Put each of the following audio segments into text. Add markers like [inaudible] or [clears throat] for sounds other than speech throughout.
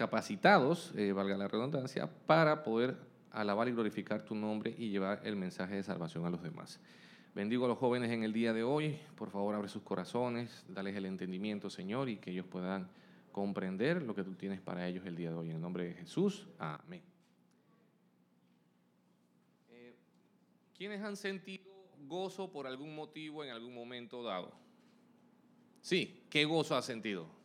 capacitados, eh, valga la redundancia, para poder alabar y glorificar tu nombre y llevar el mensaje de salvación a los demás. Bendigo a los jóvenes en el día de hoy. Por favor, abre sus corazones, dales el entendimiento, Señor, y que ellos puedan comprender lo que tú tienes para ellos el día de hoy. En el nombre de Jesús, amén. Eh, ¿Quiénes han sentido gozo por algún motivo en algún momento dado? Sí, ¿qué gozo has sentido?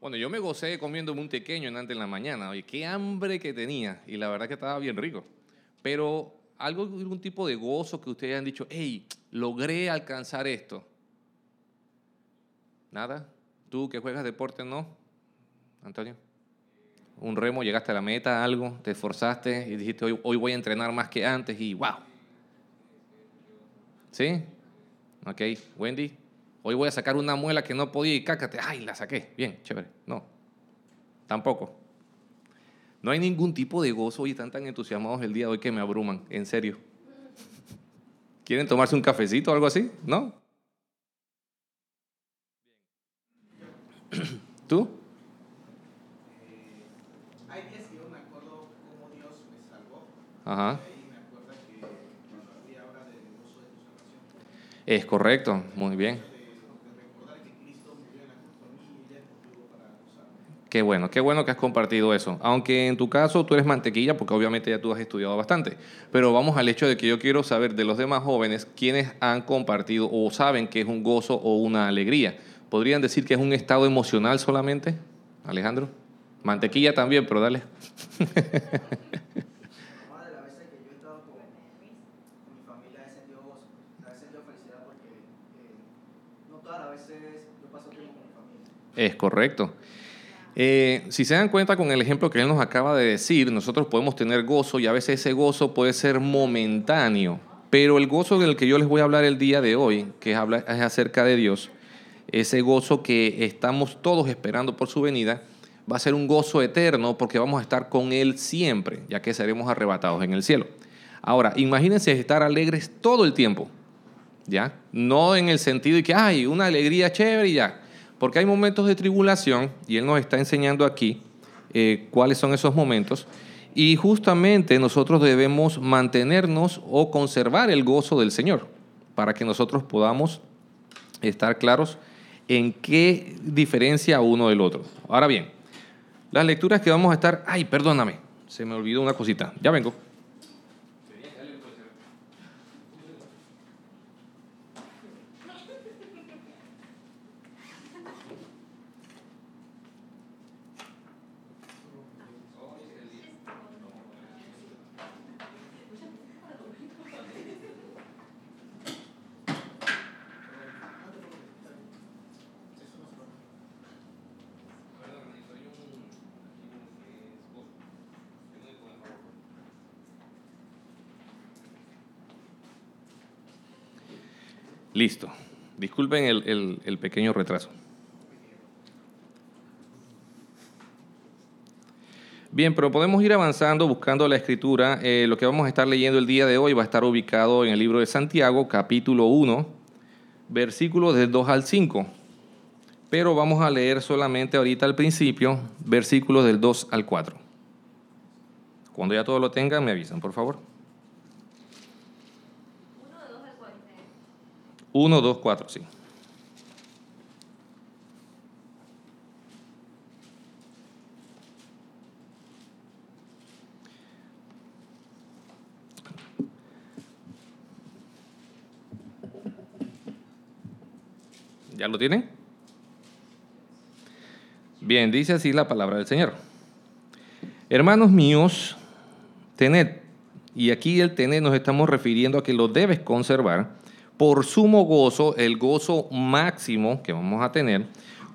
Bueno, yo me gocé comiéndome un pequeño en antes en la mañana. Oye, qué hambre que tenía. Y la verdad que estaba bien rico. Pero algo, algún tipo de gozo que ustedes han dicho, hey, logré alcanzar esto. ¿Nada? ¿Tú que juegas deporte no? Antonio. Un remo, llegaste a la meta, algo, te esforzaste y dijiste, hoy, hoy voy a entrenar más que antes y wow. ¿Sí? Ok, Wendy. Hoy voy a sacar una muela que no podía y cácate. Ay, la saqué. Bien, chévere. No, tampoco. No hay ningún tipo de gozo y están tan entusiasmados el día de hoy que me abruman, en serio. ¿Quieren tomarse un cafecito o algo así? ¿No? [clears throat] ¿Tú? Hay días que yo me acuerdo cómo Dios me salvó. Ajá. Es correcto, muy bien. de, de recordar que Cristo murió en la cruz por mí y ya es motivo para gozarme. Qué bueno, qué bueno que has compartido eso. Aunque en tu caso tú eres mantequilla, porque obviamente ya tú has estudiado bastante. Pero vamos al hecho de que yo quiero saber de los demás jóvenes quiénes han compartido o saben que es un gozo o una alegría. ¿Podrían decir que es un estado emocional solamente, Alejandro? Mantequilla también, pero dale. [laughs] Es correcto. Eh, si se dan cuenta con el ejemplo que él nos acaba de decir, nosotros podemos tener gozo y a veces ese gozo puede ser momentáneo, pero el gozo del que yo les voy a hablar el día de hoy, que es, acerca de Dios, ese gozo que estamos todos esperando por su venida, va a ser un gozo eterno porque vamos a estar con Él siempre, ya que seremos arrebatados en el cielo. Ahora, imagínense estar alegres todo el tiempo. ¿ya? No en el sentido de que hay una alegría chévere y ya. Porque hay momentos de tribulación, y Él nos está enseñando aquí eh, cuáles son esos momentos, y justamente nosotros debemos mantenernos o conservar el gozo del Señor, para que nosotros podamos estar claros en qué diferencia uno del otro. Ahora bien, las lecturas que vamos a estar... Ay, perdóname, se me olvidó una cosita, ya vengo. Listo. Disculpen el, el- pequeño retraso. Bien, pero podemos ir avanzando buscando la escritura. Eh, lo que vamos a estar leyendo el día de hoy va a estar ubicado en el libro de Santiago, capítulo 1, versículos del 2 al 5. Pero vamos a leer solamente ahorita al principio, versículos del 2 al 4. Cuando ya todo lo tengan, me avisan, por favor. 1, 2, 4, sí. ¿Ya lo tienen? Bien, dice así la palabra del Señor. Hermanos míos, tened, y aquí el tener nos estamos refiriendo a que lo debes conservar por sumo gozo, el gozo máximo que vamos a tener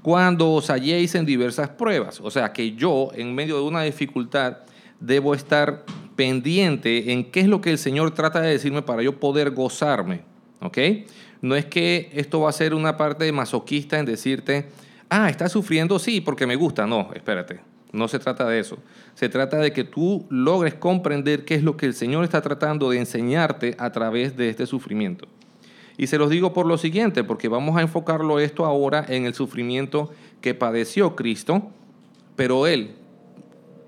cuando os halléis en diversas pruebas. O sea, que yo, en medio de una dificultad, debo estar pendiente en qué es lo que el Señor trata de decirme para yo poder gozarme. ¿Ok? No es que esto va a ser una parte masoquista en decirte, ah, estás sufriendo, sí, porque me gusta. No, espérate. No se trata de eso. Se trata de que tú logres comprender qué es lo que el Señor está tratando de enseñarte a través de este sufrimiento. Y se los digo por lo siguiente, porque vamos a enfocarlo esto ahora en el sufrimiento que padeció Cristo, pero Él,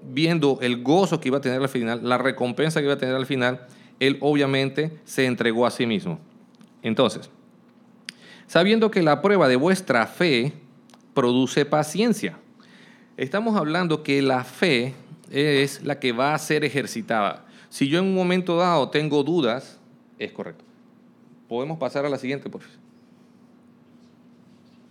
viendo el gozo que iba a tener al final, la recompensa que iba a tener al final, Él obviamente se entregó a sí mismo. Entonces, sabiendo que la prueba de vuestra fe produce paciencia. Estamos hablando que la fe es la que va a ser ejercitada. Si yo en un momento dado tengo dudas, es correcto. Podemos pasar a la siguiente, por favor.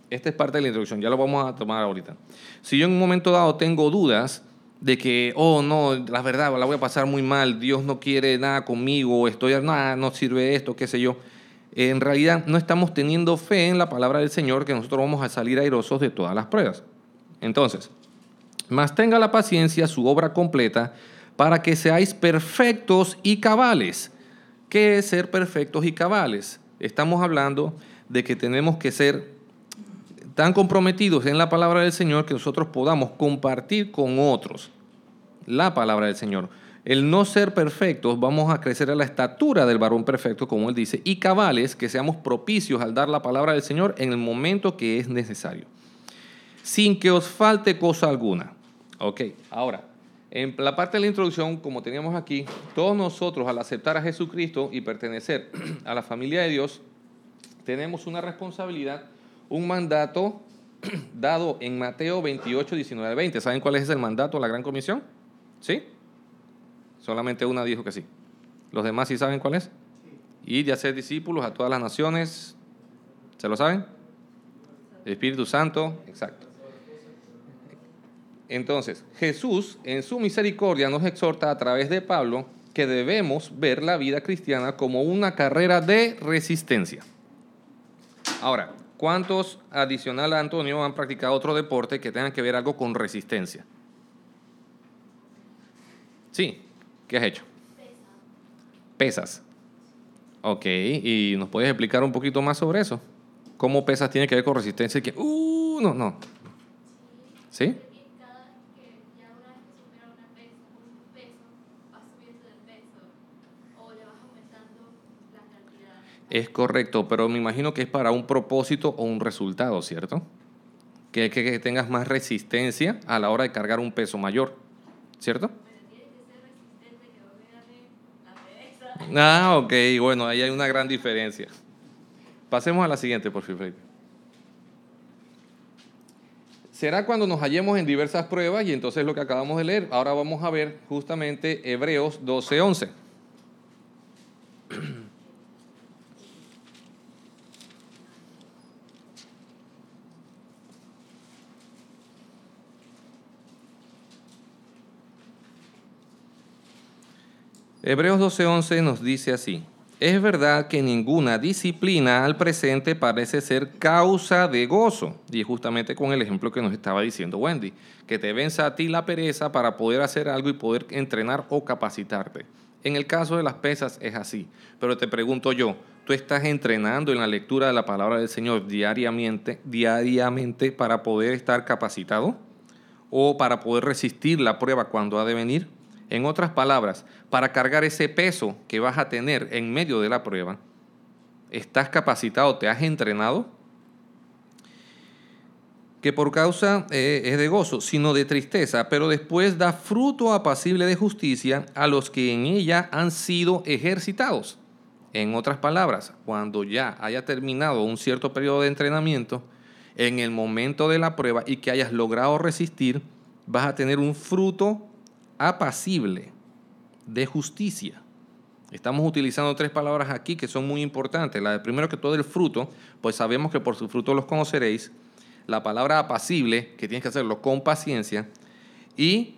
Esta es parte de la introducción, ya lo vamos a tomar ahorita. Si yo en un momento dado tengo dudas de que, oh no, la verdad, la voy a pasar muy mal, Dios no quiere nada conmigo, estoy, nada, no sirve esto, qué sé yo. En realidad no estamos teniendo fe en la palabra del Señor que nosotros vamos a salir airosos de todas las pruebas. Entonces, más tenga la paciencia su obra completa para que seáis perfectos y cabales. ¿Qué es ser perfectos y cabales? Estamos hablando de que tenemos que ser tan comprometidos en la palabra del Señor que nosotros podamos compartir con otros la palabra del Señor. El no ser perfectos, vamos a crecer a la estatura del varón perfecto, como él dice, y cabales, que seamos propicios al dar la palabra del Señor en el momento que es necesario, sin que os falte cosa alguna. Ok, ahora, en la parte de la introducción, como teníamos aquí, todos nosotros al aceptar a Jesucristo y pertenecer [clears throat] a la familia de Dios, tenemos una responsabilidad, un mandato [clears throat] dado en Mateo 28, 19, 20. ¿Saben cuál es el mandato de la Gran Comisión? ¿Sí? Solamente una dijo que sí. ¿Los demás sí saben cuál es? Ir y hacer discípulos a todas las naciones. ¿Se lo saben? El Espíritu Santo, exacto. Entonces, Jesús en su misericordia nos exhorta a través de Pablo que debemos ver la vida cristiana como una carrera de resistencia. Ahora, ¿cuántos adicional a Antonio han practicado otro deporte que tenga que ver algo con resistencia? Sí, ¿qué has hecho? Pesas. Ok, ¿y nos puedes explicar un poquito más sobre eso? ¿Cómo pesas tiene que ver con resistencia? Que, uh, no, no. ¿Sí? Es correcto, pero me imagino que es para un propósito o un resultado, ¿cierto? Que, que, que tengas más resistencia a la hora de cargar un peso mayor, ¿cierto? Ah, ok, bueno, ahí hay una gran diferencia. Pasemos a la siguiente, por favor. Será cuando nos hallemos en diversas pruebas y entonces lo que acabamos de leer. Ahora vamos a ver justamente Hebreos 12:11. Hebreos 12:11 nos dice así, es verdad que ninguna disciplina al presente parece ser causa de gozo, y justamente con el ejemplo que nos estaba diciendo Wendy, que te venza a ti la pereza para poder hacer algo y poder entrenar o capacitarte. En el caso de las pesas es así, pero te pregunto yo, ¿tú estás entrenando en la lectura de la palabra del Señor diariamente, diariamente para poder estar capacitado? ¿O para poder resistir la prueba cuando ha de venir? En otras palabras, para cargar ese peso que vas a tener en medio de la prueba, ¿estás capacitado? ¿Te has entrenado? Que por causa eh, es de gozo, sino de tristeza, pero después da fruto apacible de justicia a los que en ella han sido ejercitados. En otras palabras, cuando ya haya terminado un cierto periodo de entrenamiento, en el momento de la prueba y que hayas logrado resistir, vas a tener un fruto apacible de justicia. Estamos utilizando tres palabras aquí que son muy importantes. La de primero que todo el fruto, pues sabemos que por su fruto los conoceréis. La palabra apacible, que tienes que hacerlo con paciencia. Y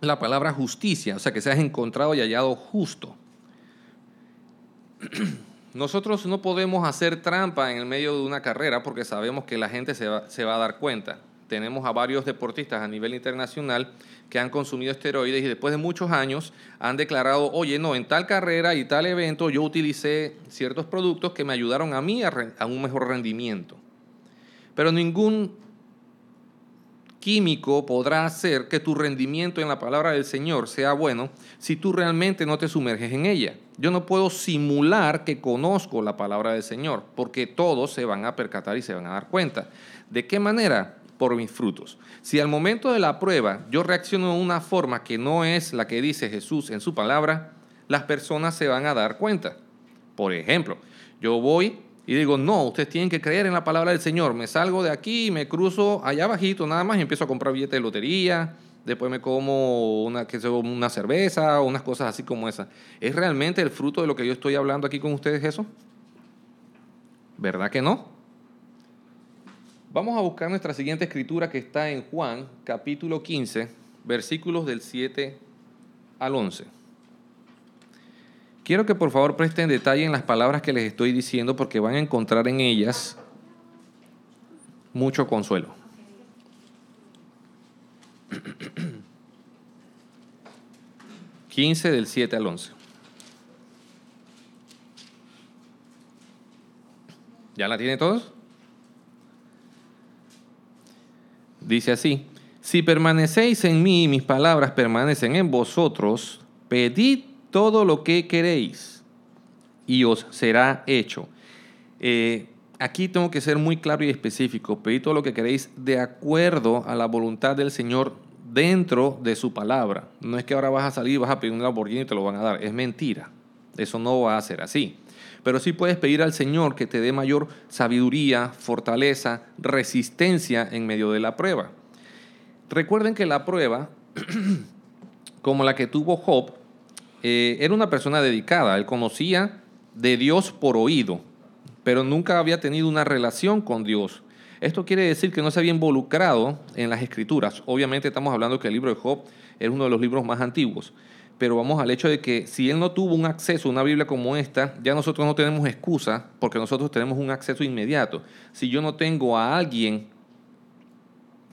la palabra justicia, o sea, que seas encontrado y hallado justo. [clears throat] Nosotros no podemos hacer trampa en el medio de una carrera porque sabemos que la gente se va, se va a dar cuenta. Tenemos a varios deportistas a nivel internacional que han consumido esteroides y después de muchos años han declarado, oye, no, en tal carrera y tal evento yo utilicé ciertos productos que me ayudaron a mí a, un mejor rendimiento. Pero ningún químico podrá hacer que tu rendimiento en la palabra del Señor sea bueno si tú realmente no te sumerges en ella. Yo no puedo simular que conozco la palabra del Señor, porque todos se van a percatar y se van a dar cuenta. ¿De qué manera? Por mis frutos. Si al momento de la prueba yo reacciono de una forma que no es la que dice Jesús en su palabra, las personas se van a dar cuenta. Por ejemplo, yo voy y digo, no, ustedes tienen que creer en la palabra del Señor. Me salgo de aquí, me cruzo allá abajito nada más y empiezo a comprar billetes de lotería. Después me como una, una cerveza o unas cosas así como esa. ¿Es realmente el fruto de lo que yo estoy hablando aquí con ustedes eso? ¿Verdad que no? Vamos a buscar nuestra siguiente escritura que está en Juan, capítulo 15, versículos del 7 al 11. Quiero que por favor presten detalle en las palabras que les estoy diciendo porque van a encontrar en ellas mucho consuelo. [clears throat] Quince del 7 al 11. ¿Ya la tiene todos? Dice así, si permanecéis en mí y mis palabras permanecen en vosotros, pedid todo lo que queréis y os será hecho. Eh, aquí tengo que ser muy claro y específico. Pedid todo lo que queréis de acuerdo a la voluntad del Señor dentro de su palabra. No es que ahora vas a salir y vas a pedir un Lamborghini y te lo van a dar. Es mentira. Eso no va a ser así. Pero sí puedes pedir al Señor que te dé mayor sabiduría, fortaleza, resistencia en medio de la prueba. Recuerden que la prueba, [clears throat] como la que tuvo Job, eh, era una persona dedicada. Él conocía de Dios por oído, pero nunca había tenido una relación con Dios. Esto quiere decir que no se había involucrado en las escrituras. Obviamente estamos hablando que el libro de Job es uno de los libros más antiguos pero vamos al hecho de que si él no tuvo un acceso a una Biblia como esta, ya nosotros no tenemos excusa porque nosotros tenemos un acceso inmediato. Si yo no tengo a alguien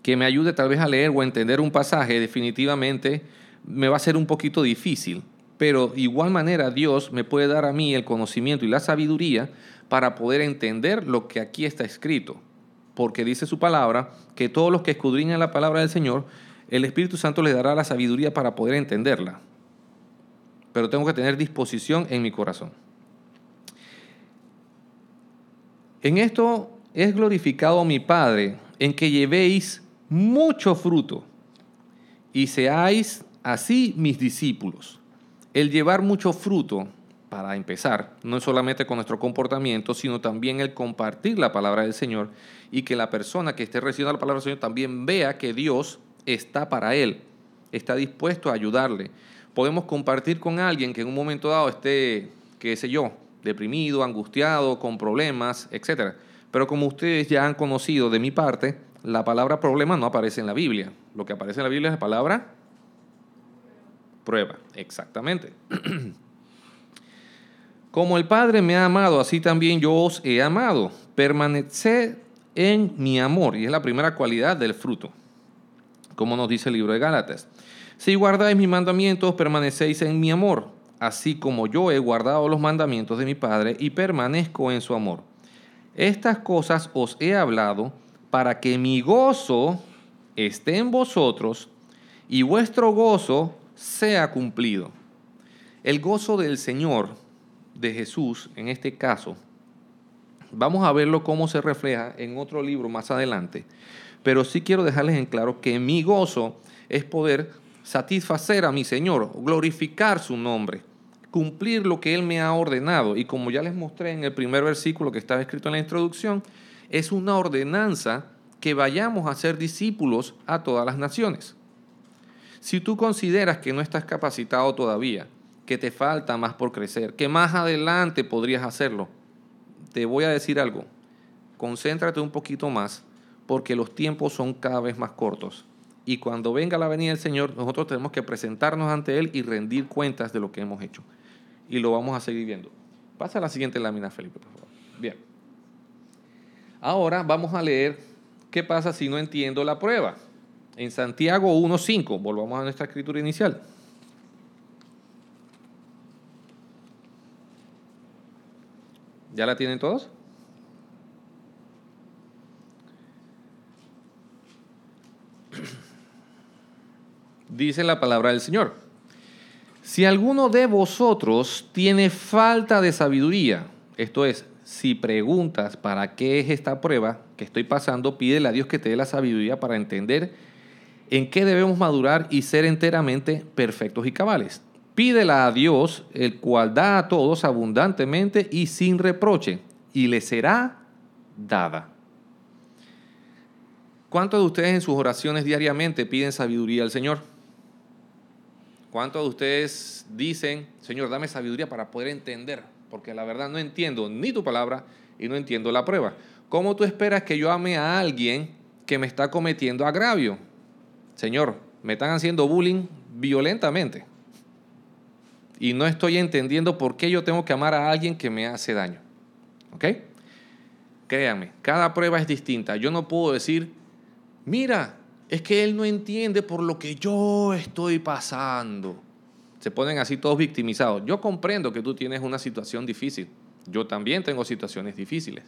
que me ayude tal vez a leer o a entender un pasaje, definitivamente me va a ser un poquito difícil. Pero de igual manera Dios me puede dar a mí el conocimiento y la sabiduría para poder entender lo que aquí está escrito. Porque dice su palabra que todos los que escudriñan la palabra del Señor, el Espíritu Santo les dará la sabiduría para poder entenderla pero tengo que tener disposición en mi corazón. En esto es glorificado mi Padre, en que llevéis mucho fruto y seáis así mis discípulos. El llevar mucho fruto, para empezar, no es solamente con nuestro comportamiento, sino también el compartir la palabra del Señor y que la persona que esté recibiendo la palabra del Señor también vea que Dios está para él, está dispuesto a ayudarle, podemos compartir con alguien que en un momento dado esté, qué sé yo, deprimido, angustiado, con problemas, etc. Pero como ustedes ya han conocido de mi parte, la palabra problema no aparece en la Biblia. Lo que aparece en la Biblia es la palabra prueba. Exactamente. [clears throat] Como el Padre me ha amado, así también yo os he amado. Permaneced en mi amor. Y es la primera cualidad del fruto, como nos dice el libro de Gálatas. Si guardáis mis mandamientos, permanecéis en mi amor, así como yo he guardado los mandamientos de mi Padre y permanezco en su amor. Estas cosas os he hablado para que mi gozo esté en vosotros y vuestro gozo sea cumplido. El gozo del Señor, de Jesús, en este caso, vamos a verlo cómo se refleja en otro libro más adelante, pero sí quiero dejarles en claro que mi gozo es poder satisfacer a mi Señor, glorificar su nombre, cumplir lo que Él me ha ordenado. Y como ya les mostré en el primer versículo que estaba escrito en la introducción, es una ordenanza que vayamos a ser discípulos a todas las naciones. Si tú consideras que no estás capacitado todavía, que te falta más por crecer, que más adelante podrías hacerlo, te voy a decir algo. Concéntrate un poquito más porque los tiempos son cada vez más cortos y cuando venga la venida del Señor, nosotros tenemos que presentarnos ante Él y rendir cuentas de lo que hemos hecho. Y lo vamos a seguir viendo. Pasa a la siguiente lámina, Felipe, por favor. Bien. Ahora vamos a leer qué pasa si no entiendo la prueba. En Santiago 1.5, volvamos a nuestra escritura inicial. ¿Ya la tienen todos? Dice la palabra del Señor. Si alguno de vosotros tiene falta de sabiduría, esto es, si preguntas para qué es esta prueba que estoy pasando, pídele a Dios que te dé la sabiduría para entender en qué debemos madurar y ser enteramente perfectos y cabales. Pídela a Dios, el cual da a todos abundantemente y sin reproche, y le será dada. ¿Cuántos de ustedes en sus oraciones diariamente piden sabiduría al Señor? ¿Cuántos de ustedes dicen, Señor, dame sabiduría para poder entender? Porque la verdad no entiendo ni tu palabra y no entiendo la prueba. ¿Cómo tú esperas que yo ame a alguien que me está cometiendo agravio? Señor, me están haciendo bullying violentamente. Y no estoy entendiendo por qué yo tengo que amar a alguien que me hace daño. ¿Ok? Créanme, cada prueba es distinta. Yo no puedo decir, mira, es que él no entiende por lo que yo estoy pasando. Se ponen así todos victimizados. Yo comprendo que tú tienes una situación difícil. Yo también tengo situaciones difíciles.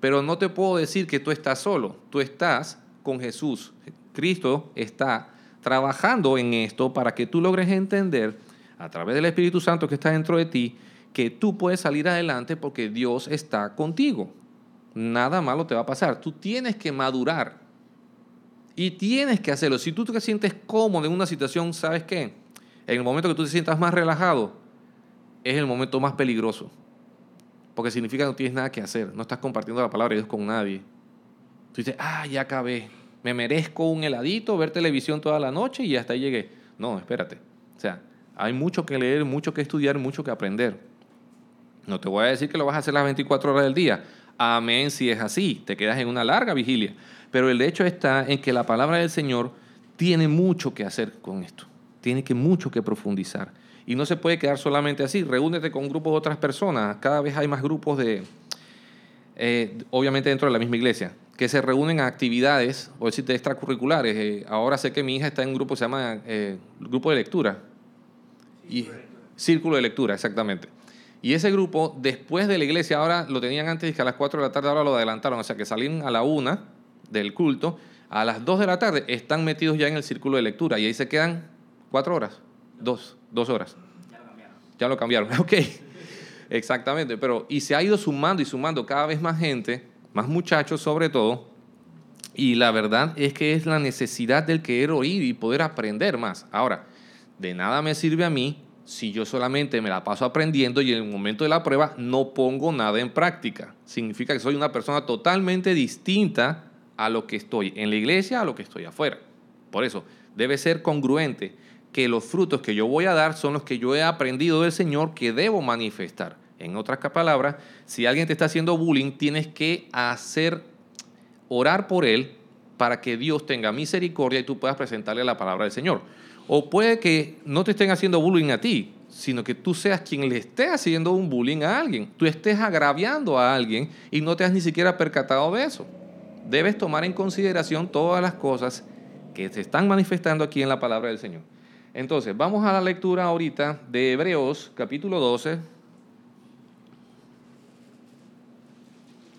Pero no te puedo decir que tú estás solo. Tú estás con Jesús. Cristo está trabajando en esto para que tú logres entender a través del Espíritu Santo que está dentro de ti que tú puedes salir adelante porque Dios está contigo. Nada malo te va a pasar. Tú tienes que madurar y tienes que hacerlo. Si tú te sientes cómodo en una situación, ¿sabes qué? En el momento que tú te sientas más relajado, es el momento más peligroso. Porque significa que no tienes nada que hacer. No estás compartiendo la palabra de Dios con nadie. Tú dices, ah, ya acabé me merezco un heladito, ver televisión toda la noche y hasta ahí llegué. No, espérate. O sea, hay mucho que leer, mucho que estudiar, mucho que aprender. No te voy a decir que lo vas a hacer las 24 horas del día. Amén si es así, te quedas en una larga vigilia. Pero el hecho está en que la palabra del Señor tiene mucho que hacer con esto. Tiene que mucho que profundizar. Y no se puede quedar solamente así. Reúnete con un grupo de otras personas. Cada vez hay más grupos de, eh, obviamente dentro de la misma iglesia que se reúnen a actividades, o decir, extracurriculares. Eh, ahora sé que mi hija está en un grupo que se llama eh, Grupo de Lectura. Y, Círculo de Lectura, exactamente. Y ese grupo, después de la iglesia, ahora lo tenían antes que a las 4 de la tarde, ahora lo adelantaron. O sea, que salen a la 1 del culto, a las 2 de la tarde están metidos ya en el círculo de lectura. Y ahí se quedan 4 horas, 2, 2 horas. Ya lo cambiaron. Ya lo cambiaron, ok. Exactamente, pero y se ha ido sumando y sumando cada vez más gente más muchachos sobre todo, y la verdad es que es la necesidad del querer oír y poder aprender más. Ahora, de nada me sirve a mí si yo solamente me la paso aprendiendo y en el momento de la prueba no pongo nada en práctica. Significa que soy una persona totalmente distinta a lo que estoy en la iglesia, a lo que estoy afuera. Por eso, debe ser congruente que los frutos que yo voy a dar son los que yo he aprendido del Señor que debo manifestar. En otras palabras, si alguien te está haciendo bullying, tienes que hacer, orar por él para que Dios tenga misericordia y tú puedas presentarle la palabra del Señor. O puede que no te estén haciendo bullying a ti, sino que tú seas quien le esté haciendo un bullying a alguien. Tú estés agraviando a alguien y no te has ni siquiera percatado de eso. Debes tomar en consideración todas las cosas que se están manifestando aquí en la palabra del Señor. Entonces, vamos a la lectura ahorita de Hebreos capítulo 12,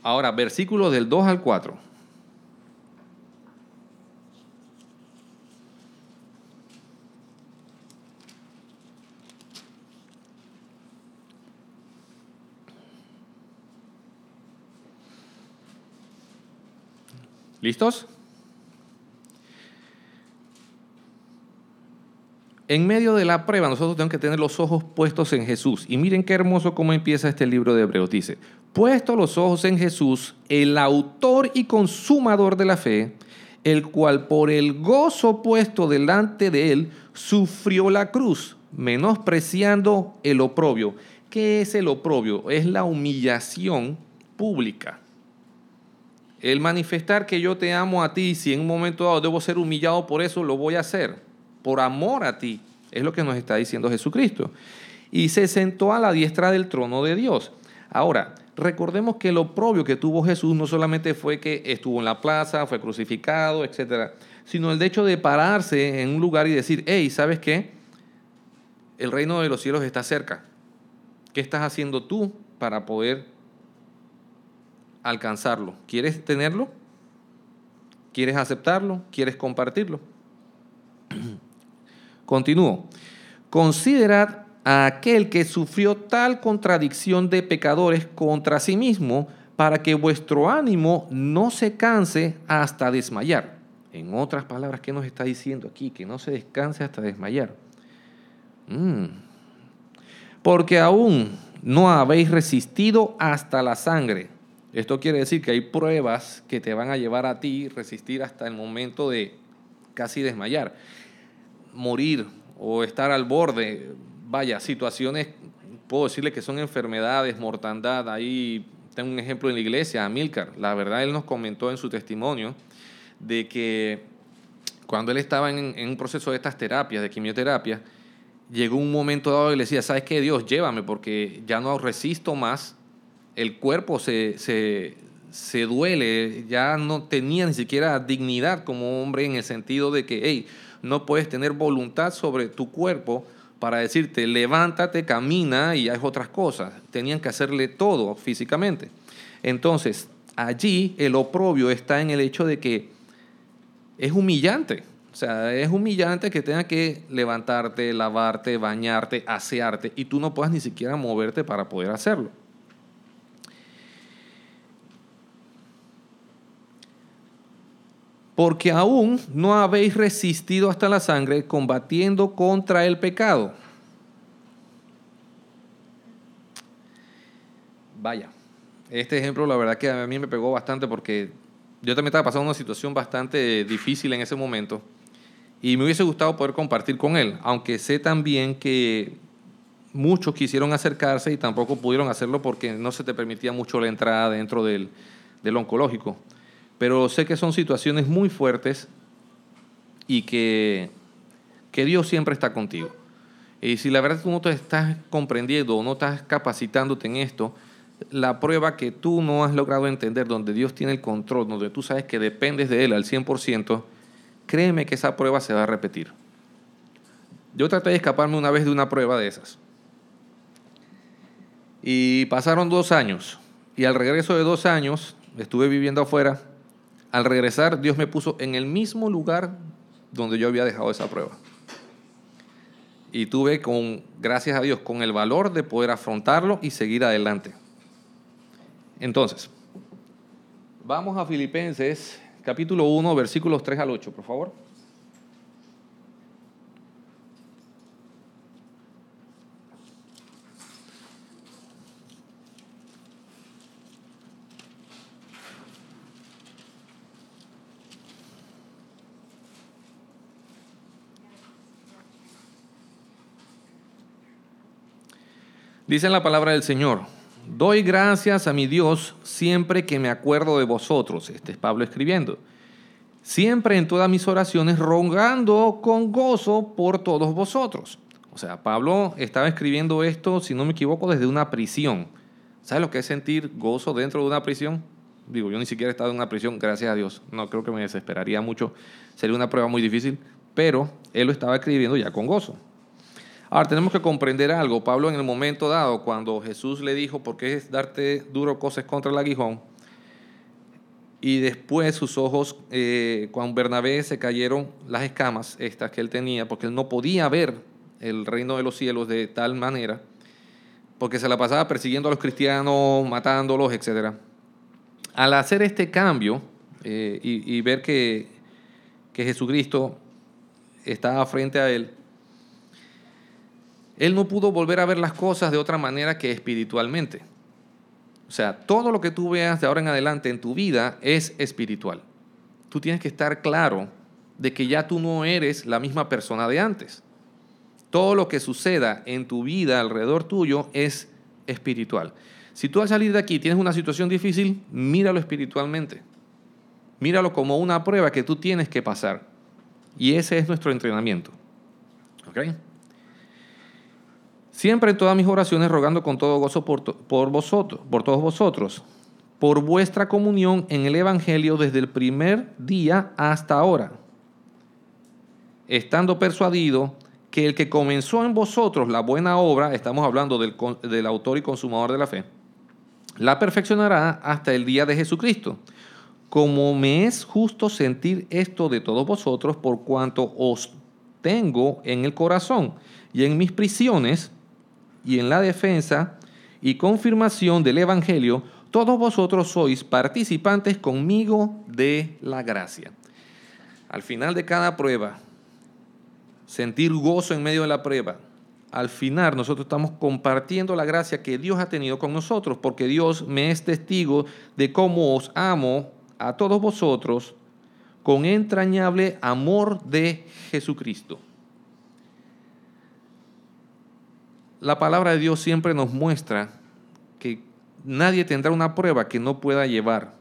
Ahora, versículos del 2 al 4. ¿Listos? En medio de la prueba, nosotros tenemos que tener los ojos puestos en Jesús. Y miren qué hermoso cómo empieza este libro de Hebreos. Dice, puesto los ojos en Jesús, el autor y consumador de la fe, el cual por el gozo puesto delante de él sufrió la cruz, menospreciando el oprobio. ¿Qué es el oprobio? Es la humillación pública. El manifestar que yo te amo a ti, si en un momento dado debo ser humillado por eso, lo voy a hacer, por amor a ti. Es lo que nos está diciendo Jesucristo. Y se sentó a la diestra del trono de Dios. Ahora, recordemos que lo propio que tuvo Jesús no solamente fue que estuvo en la plaza, fue crucificado, etcétera, sino el hecho de pararse en un lugar y decir, hey, ¿sabes qué? El reino de los cielos está cerca. ¿Qué estás haciendo tú para poder alcanzarlo? ¿Quieres tenerlo? ¿Quieres aceptarlo? ¿Quieres compartirlo? [clears throat] Continúo. Considerad a aquel que sufrió tal contradicción de pecadores contra sí mismo, para que vuestro ánimo no se canse hasta desmayar. En otras palabras, ¿qué nos está diciendo aquí? Que no se descanse hasta desmayar. Mm. Porque aún no habéis resistido hasta la sangre. Esto quiere decir que hay pruebas que te van a llevar a ti resistir hasta el momento de casi desmayar, morir o estar al borde. Vaya, situaciones, puedo decirle que son enfermedades, mortandad. Ahí tengo un ejemplo en la iglesia, Amílcar. La verdad, él nos comentó en su testimonio de que cuando él estaba en, en un proceso de estas terapias, de quimioterapia, llegó un momento dado y le decía, ¿sabes qué? Dios, llévame porque ya no resisto más. El cuerpo se, se, se duele, ya no tenía ni siquiera dignidad como hombre en el sentido de que, hey, no puedes tener voluntad sobre tu cuerpo para decirte, levántate, camina y hay otras cosas. Tenían que hacerle todo físicamente. Entonces, allí el oprobio está en el hecho de que es humillante. O sea, es humillante que tengas que levantarte, lavarte, bañarte, asearte y tú no puedas ni siquiera moverte para poder hacerlo. Porque aún no habéis resistido hasta la sangre combatiendo contra el pecado. Vaya, este ejemplo la verdad que a mí me pegó bastante porque yo también estaba pasando una situación bastante difícil en ese momento y me hubiese gustado poder compartir con él, aunque sé también que muchos quisieron acercarse y tampoco pudieron hacerlo porque no se te permitía mucho la entrada dentro del, del oncológico. Pero sé que son situaciones muy fuertes y que, que Dios siempre está contigo. Y si la verdad tú no te estás comprendiendo o no estás capacitándote en esto, la prueba que tú no has logrado entender, donde Dios tiene el control, donde tú sabes que dependes de Él al 100%, créeme que esa prueba se va a repetir. Yo traté de escaparme una vez de una prueba de esas. Y pasaron dos años. Y al regreso de dos años, estuve viviendo afuera. Al regresar, Dios me puso en el mismo lugar donde yo había dejado esa prueba. Y tuve, con, gracias a Dios, con el valor de poder afrontarlo y seguir adelante. Entonces, vamos a Filipenses capítulo 1, versículos 3 al 8, por favor. Dice la palabra del Señor, doy gracias a mi Dios siempre que me acuerdo de vosotros. Este es Pablo escribiendo. Siempre en todas mis oraciones rogando con gozo por todos vosotros. O sea, Pablo estaba escribiendo esto, si no me equivoco, desde una prisión. ¿Sabes lo que es sentir gozo dentro de una prisión? Digo, yo ni siquiera he estado en una prisión, gracias a Dios. No creo que me desesperaría mucho. Sería una prueba muy difícil, pero él lo estaba escribiendo ya con gozo. Ahora, tenemos que comprender algo. Pablo en el momento dado, cuando Jesús le dijo, ¿por qué es darte duro cosas contra el aguijón? Y después sus ojos, eh, cuando Bernabé se cayeron las escamas, estas que él tenía, porque él no podía ver el reino de los cielos de tal manera, porque se la pasaba persiguiendo a los cristianos, matándolos, etc. Al hacer este cambio eh, y, ver que, que Jesucristo estaba frente a él, él no pudo volver a ver las cosas de otra manera que espiritualmente. O sea, todo lo que tú veas de ahora en adelante en tu vida es espiritual. Tú tienes que estar claro de que ya tú no eres la misma persona de antes. Todo lo que suceda en tu vida alrededor tuyo es espiritual. Si tú al salir de aquí tienes una situación difícil, míralo espiritualmente. Míralo como una prueba que tú tienes que pasar. Y ese es nuestro entrenamiento. ¿Ok? Siempre en todas mis oraciones rogando con todo gozo por, vosotros, por todos vosotros, por vuestra comunión en el Evangelio desde el primer día hasta ahora, estando persuadido que el que comenzó en vosotros la buena obra, estamos hablando del autor y consumador de la fe, la perfeccionará hasta el día de Jesucristo. Como me es justo sentir esto de todos vosotros, por cuanto os tengo en el corazón y en mis prisiones y en la defensa y confirmación del Evangelio, todos vosotros sois participantes conmigo de la gracia. Al final de cada prueba, sentir gozo en medio de la prueba, al final nosotros estamos compartiendo la gracia que Dios ha tenido con nosotros, porque Dios me es testigo de cómo os amo a todos vosotros con entrañable amor de Jesucristo. La palabra de Dios siempre nos muestra que nadie tendrá una prueba que no pueda llevar.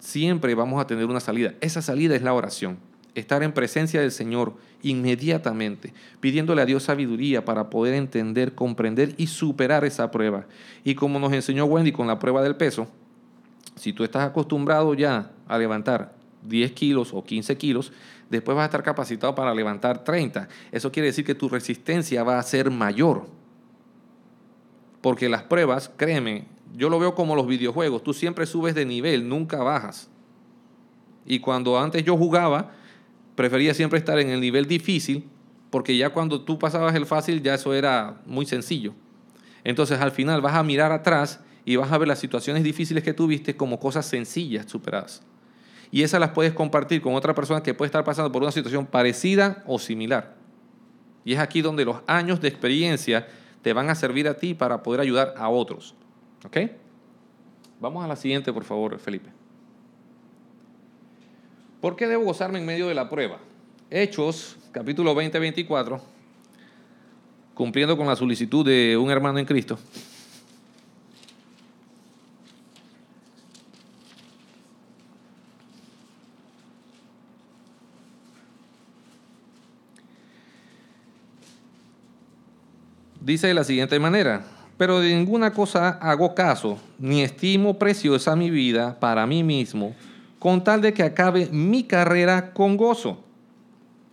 Siempre vamos a tener una salida. Esa salida es la oración. Estar en presencia del Señor inmediatamente, pidiéndole a Dios sabiduría para poder entender, comprender y superar esa prueba. Y como nos enseñó Wendy con la prueba del peso, si tú estás acostumbrado ya a levantar 10 kilos o 15 kilos, después vas a estar capacitado para levantar 30. Eso quiere decir que tu resistencia va a ser mayor. Porque las pruebas, créeme, yo lo veo como los videojuegos, tú siempre subes de nivel, nunca bajas. Y cuando antes yo jugaba, prefería siempre estar en el nivel difícil, porque ya cuando tú pasabas el fácil, ya eso era muy sencillo. Entonces al final vas a mirar atrás y vas a ver las situaciones difíciles que tuviste como cosas sencillas superadas. Y esas las puedes compartir con otra persona que puede estar pasando por una situación parecida o similar. Y es aquí donde los años de experiencia te van a servir a ti para poder ayudar a otros. ¿Ok? Vamos a la siguiente, por favor, Felipe. ¿Por qué debo gozarme en medio de la prueba? Hechos, capítulo 20-24, cumpliendo con la solicitud de un hermano en Cristo. Dice de la siguiente manera, pero de ninguna cosa hago caso, ni estimo preciosa mi vida para mí mismo, con tal de que acabe mi carrera con gozo.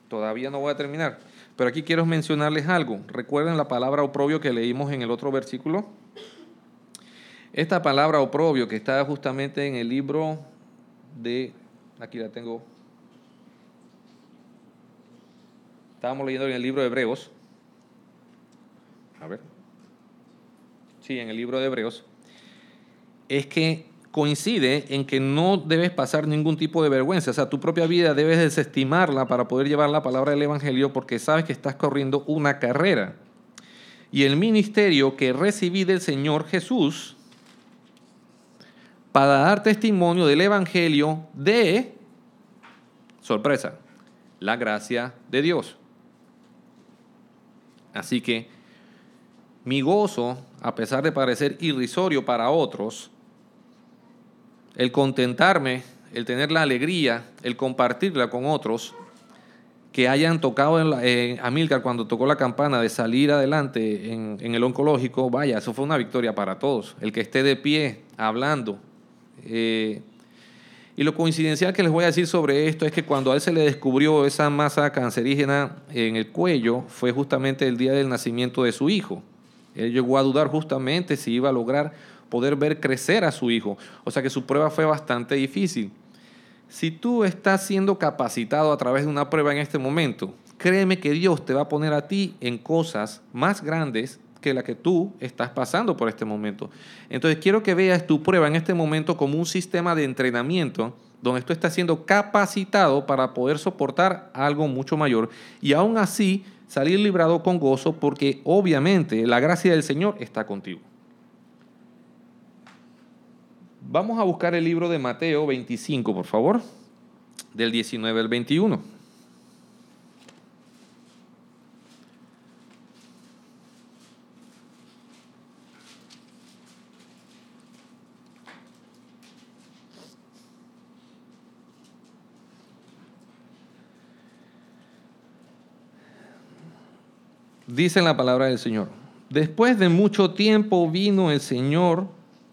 Todavía no voy a terminar, pero aquí quiero mencionarles algo. ¿Recuerden la palabra oprobio que leímos en el otro versículo? Esta palabra oprobio que está justamente en el libro de, aquí la tengo, estábamos leyendo en el libro de Hebreos, a ver, sí, en el libro de Hebreos, es que coincide en que no debes pasar ningún tipo de vergüenza. O sea, tu propia vida debes desestimarla para poder llevar la palabra del Evangelio porque sabes que estás corriendo una carrera. Y el ministerio que recibí del Señor Jesús para dar testimonio del Evangelio de, sorpresa, la gracia de Dios. Así que mi gozo, a pesar de parecer irrisorio para otros, el contentarme, el tener la alegría, el compartirla con otros, que hayan tocado en, cuando tocó la campana de salir adelante en, el oncológico, vaya, eso fue una victoria para todos. El que esté de pie hablando. Eh, y lo coincidencial que les voy a decir sobre esto es que cuando a él se le descubrió esa masa cancerígena en el cuello, fue justamente el día del nacimiento de su hijo. Él llegó a dudar justamente si iba a lograr poder ver crecer a su hijo. O sea que su prueba fue bastante difícil. Si tú estás siendo capacitado a través de una prueba en este momento, créeme que Dios te va a poner a ti en cosas más grandes que la que tú estás pasando por este momento. Entonces quiero que veas tu prueba en este momento como un sistema de entrenamiento donde tú estás siendo capacitado para poder soportar algo mucho mayor y aún así salir librado con gozo porque obviamente la gracia del Señor está contigo. Vamos a buscar el libro de Mateo 25, por favor, del 19 al 21. Dice la palabra del Señor. Después de mucho tiempo vino el Señor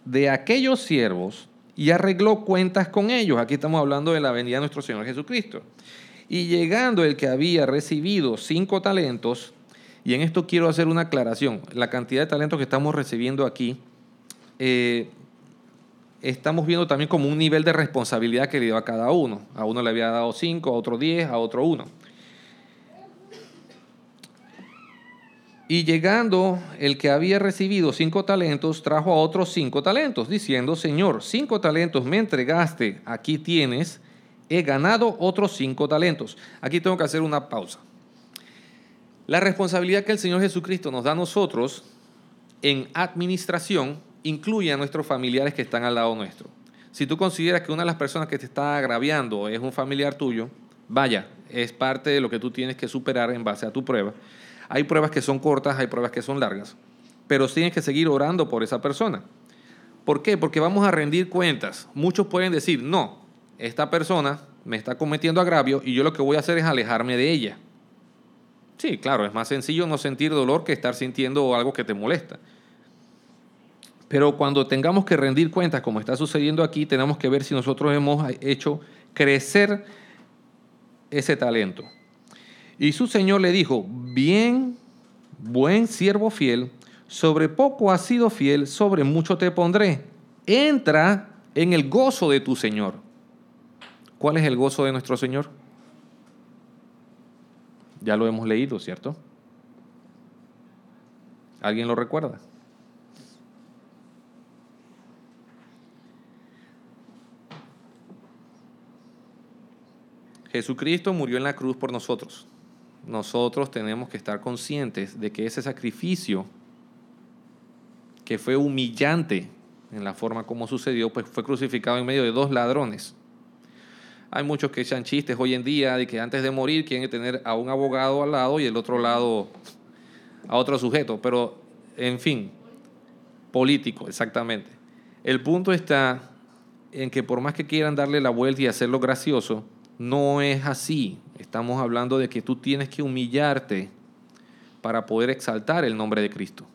de aquellos siervos y arregló cuentas con ellos. Aquí estamos hablando de la venida de nuestro Señor Jesucristo. Y llegando el que había recibido cinco talentos, y en esto quiero hacer una aclaración, la cantidad de talentos que estamos recibiendo aquí, eh, estamos viendo también como un nivel de responsabilidad que le dio a cada uno. A uno le había dado cinco, a otro diez, a otro uno. Y llegando el que había recibido cinco talentos, trajo a otros cinco talentos, diciendo, Señor, cinco talentos me entregaste, aquí tienes, he ganado otros cinco talentos. Aquí tengo que hacer una pausa. La responsabilidad que el Señor Jesucristo nos da a nosotros en administración incluye a nuestros familiares que están al lado nuestro. Si tú consideras que una de las personas que te está agraviando es un familiar tuyo, vaya, es parte de lo que tú tienes que superar en base a tu prueba. Hay pruebas que son cortas, hay pruebas que son largas, pero tienes que seguir orando por esa persona. ¿Por qué? Porque vamos a rendir cuentas. Muchos pueden decir, no, esta persona me está cometiendo agravio y yo lo que voy a hacer es alejarme de ella. Sí, claro, es más sencillo no sentir dolor que estar sintiendo algo que te molesta. Pero cuando tengamos que rendir cuentas, como está sucediendo aquí, tenemos que ver si nosotros hemos hecho crecer ese talento. Y su señor le dijo, bien, buen siervo fiel, sobre poco has sido fiel, sobre mucho te pondré. Entra en el gozo de tu Señor. ¿Cuál es el gozo de nuestro Señor? Ya lo hemos leído, ¿cierto? ¿Alguien lo recuerda? Jesucristo murió en la cruz por nosotros. Nosotros tenemos que estar conscientes de que ese sacrificio que fue humillante en la forma como sucedió, pues fue crucificado en medio de dos ladrones. Hay muchos que echan chistes hoy en día de que antes de morir quieren tener a un abogado al lado y el otro lado a otro sujeto, pero en fin, político, exactamente. El punto está en que por más que quieran darle la vuelta y hacerlo gracioso, no es así. Estamos hablando de que tú tienes que humillarte para poder exaltar el nombre de Cristo.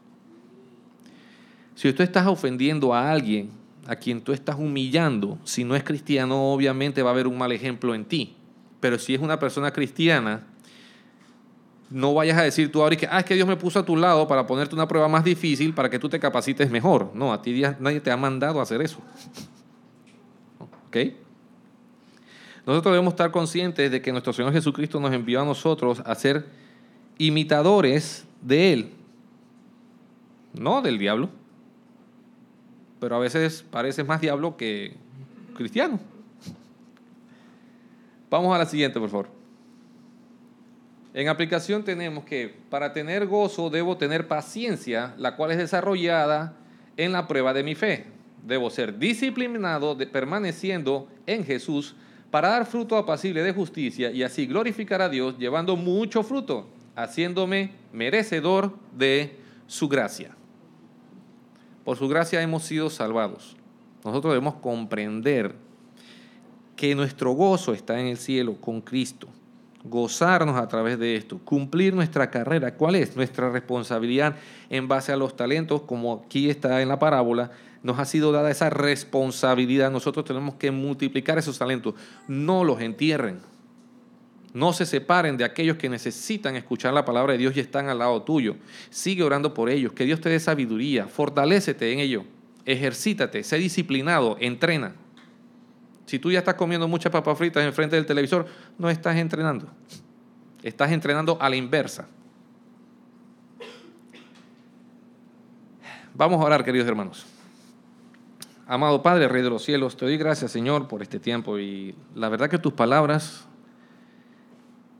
Si tú estás ofendiendo a alguien a quien tú estás humillando, si no es cristiano, obviamente va a haber un mal ejemplo en ti. Pero si es una persona cristiana, no vayas a decir tú ahora que, ah, es que Dios me puso a tu lado para ponerte una prueba más difícil para que tú te capacites mejor. No, a ti nadie te ha mandado a hacer eso. [laughs] ¿Ok? Nosotros debemos estar conscientes de que nuestro Señor Jesucristo nos envió a nosotros a ser imitadores de Él, no del diablo pero a veces parece más diablo que cristiano. Vamos a la siguiente, por favor. En aplicación tenemos que para tener gozo debo tener paciencia, la cual es desarrollada en la prueba de mi fe. Debo ser disciplinado permaneciendo en Jesús para dar fruto apacible de justicia y así glorificar a Dios llevando mucho fruto, haciéndome merecedor de su gracia. Por su gracia hemos sido salvados. Nosotros debemos comprender que nuestro gozo está en el cielo con Cristo. Gozarnos a través de esto, cumplir nuestra carrera. ¿Cuál es nuestra responsabilidad en base a los talentos? Como aquí está en la parábola, nos ha sido dada esa responsabilidad. Nosotros tenemos que multiplicar esos talentos. No los entierren. No se separen de aquellos que necesitan escuchar la palabra de Dios y están al lado tuyo. Sigue orando por ellos, que Dios te dé sabiduría, fortalécete en ello, ejercítate, sé disciplinado, entrena. Si tú ya estás comiendo muchas papas fritas en frente del televisor, no estás entrenando. Estás entrenando a la inversa. Vamos a orar, queridos hermanos. Amado Padre, Rey de los cielos, te doy gracias, Señor, por este tiempo y la verdad que tus palabras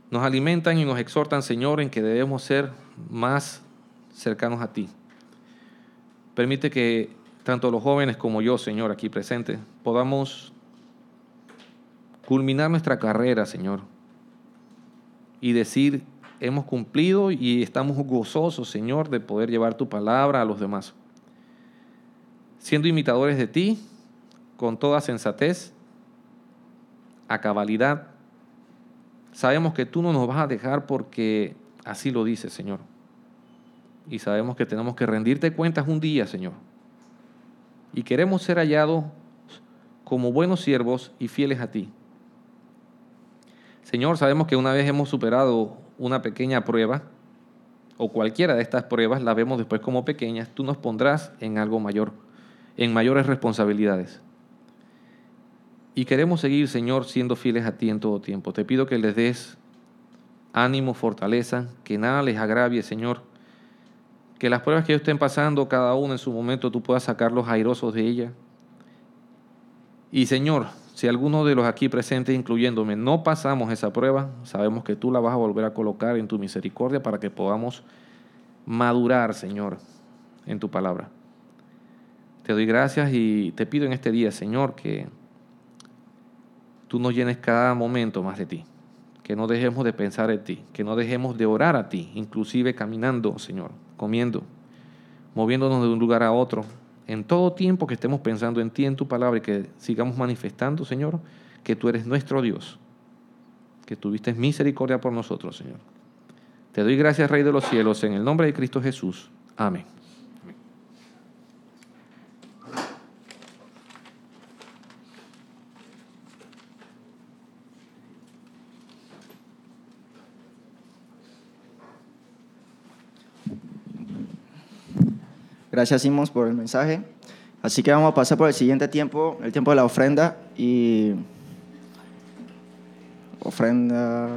nos alimentan y nos exhortan, Señor, en que debemos ser más cercanos a ti. Permite que tanto los jóvenes como yo, Señor, aquí presentes, podamos culminar nuestra carrera, Señor, y decir, hemos cumplido y estamos gozosos, Señor, de poder llevar tu palabra a los demás. Siendo imitadores de ti, con toda sensatez, a cabalidad, Sabemos que tú no nos vas a dejar porque así lo dice, Señor. Y sabemos que tenemos que rendirte cuentas un día, Señor. Y queremos ser hallados como buenos siervos y fieles a ti. Señor, sabemos que una vez hemos superado una pequeña prueba, o cualquiera de estas pruebas, la vemos después como pequeñas, tú nos pondrás en algo mayor, en mayores responsabilidades. Y queremos seguir, Señor, siendo fieles a ti en todo tiempo. Te pido que les des ánimo, fortaleza, que nada les agravie, Señor, Que las pruebas que ellos estén pasando, cada uno en su momento, tú puedas sacarlos airosos de ella. Y Señor, si alguno de los aquí presentes, incluyéndome, no pasamos esa prueba, sabemos que tú la vas a volver a colocar en tu misericordia para que podamos madurar, Señor, en tu palabra. Te doy gracias y te pido en este día, Señor, que tú nos llenes cada momento más de ti. Que no dejemos de pensar en ti, que no dejemos de orar a ti, inclusive caminando, Señor, comiendo, moviéndonos de un lugar a otro, en todo tiempo que estemos pensando en ti, en tu palabra y que sigamos manifestando, Señor, que tú eres nuestro Dios, que tuviste misericordia por nosotros, Señor. Te doy gracias, Rey de los cielos, en el nombre de Cristo Jesús. Amén. Gracias, Simons, por el mensaje. Así que vamos a pasar por el siguiente tiempo, el tiempo de la ofrenda y ofrenda